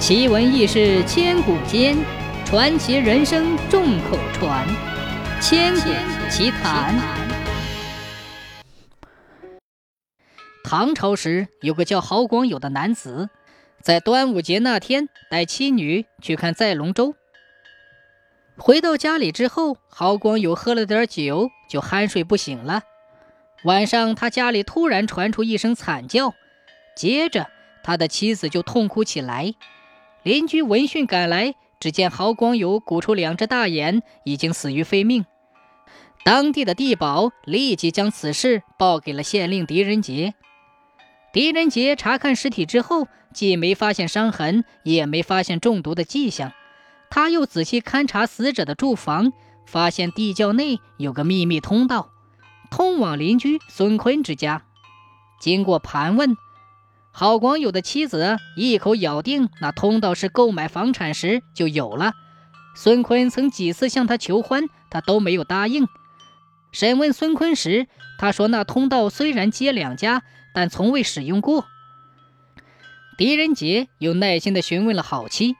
奇闻异事千古间，传奇人生众口传。千古奇谈。唐朝时，有个叫郝广友的男子，在端午节那天带妻女去看赛龙舟。回到家里之后，郝广友喝了点酒，就酣睡不醒了。晚上，他家里突然传出一声惨叫，接着他的妻子就痛哭起来。邻居闻讯赶来，只见郝光友鼓出两只大眼，已经死于非命。当地的地保立即将此事报给了县令狄仁杰。狄仁杰查看尸体之后，既没发现伤痕，也没发现中毒的迹象。他又仔细勘察死者的住房，发现地窖内有个秘密通道，通往邻居孙坤之家。经过盘问。郝广友的妻子一口咬定那通道是购买房产时就有了。孙坤曾几次向他求欢，他都没有答应。审问孙坤时，他说那通道虽然接两家，但从未使用过。狄仁杰又耐心地询问了郝妻：“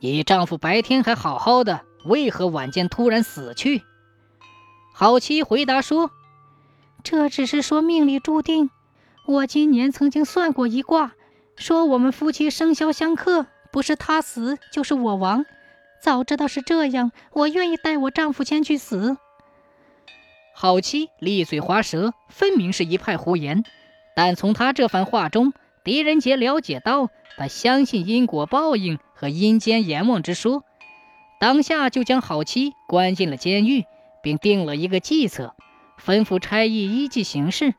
你丈夫白天还好好的，为何晚间突然死去？”郝妻回答说：“这只是说命里注定。”我今年曾经算过一卦，说我们夫妻生肖相克，不是他死就是我亡。早知道是这样，我愿意带我丈夫前去死。好妻利嘴滑舌，分明是一派胡言。但从他这番话中，狄仁杰了解到他相信因果报应和阴间阎王之说，当下就将好妻关进了监狱，并定了一个计策，吩咐差役依计行事。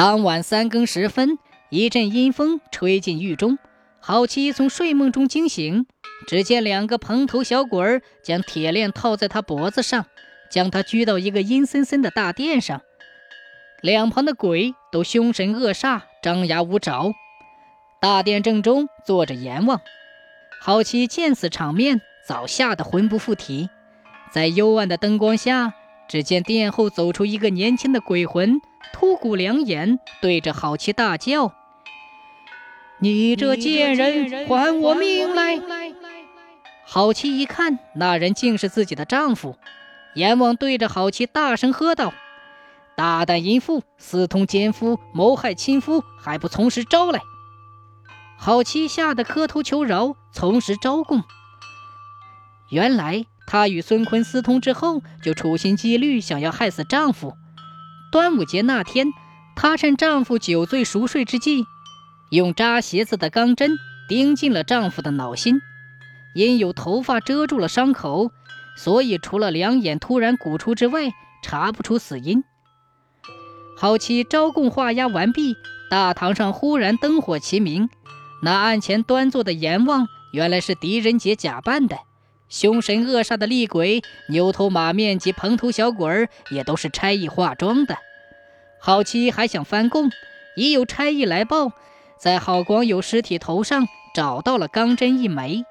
当晚三更时分，一阵阴风吹进狱中，好七从睡梦中惊醒，只见两个蓬头小鬼儿将铁链套在他脖子上，将他拘到一个阴森森的大殿上。两旁的鬼都凶神恶煞，张牙舞爪。大殿正中坐着阎王。好七见此场面，早吓得魂不附体。在幽暗的灯光下，只见殿后走出一个年轻的鬼魂。秃骨两眼对着好妻大叫：“你这贱人，还我命来！”好妻一看，那人竟是自己的丈夫。阎王对着好妻大声喝道：“大胆淫妇，私通奸夫，谋害亲夫，还不从实招来！”好妻吓得磕头求饶，从实招供。原来她与孙坤私通之后，就处心积虑想要害死丈夫。端午节那天，她趁丈夫酒醉熟睡之际，用扎鞋子的钢针钉进了丈夫的脑心。因有头发遮住了伤口，所以除了两眼突然鼓出之外，查不出死因。好期招供画押完毕，大堂上忽然灯火齐明。那案前端坐的阎王，原来是狄仁杰假扮的。凶神恶煞的厉鬼、牛头马面及蓬头小鬼儿，也都是差役化妆的。好妻还想翻供，已有差役来报，在郝光友尸体头上找到了钢针一枚。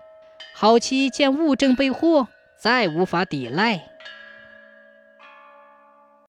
好妻见物证被获，再无法抵赖。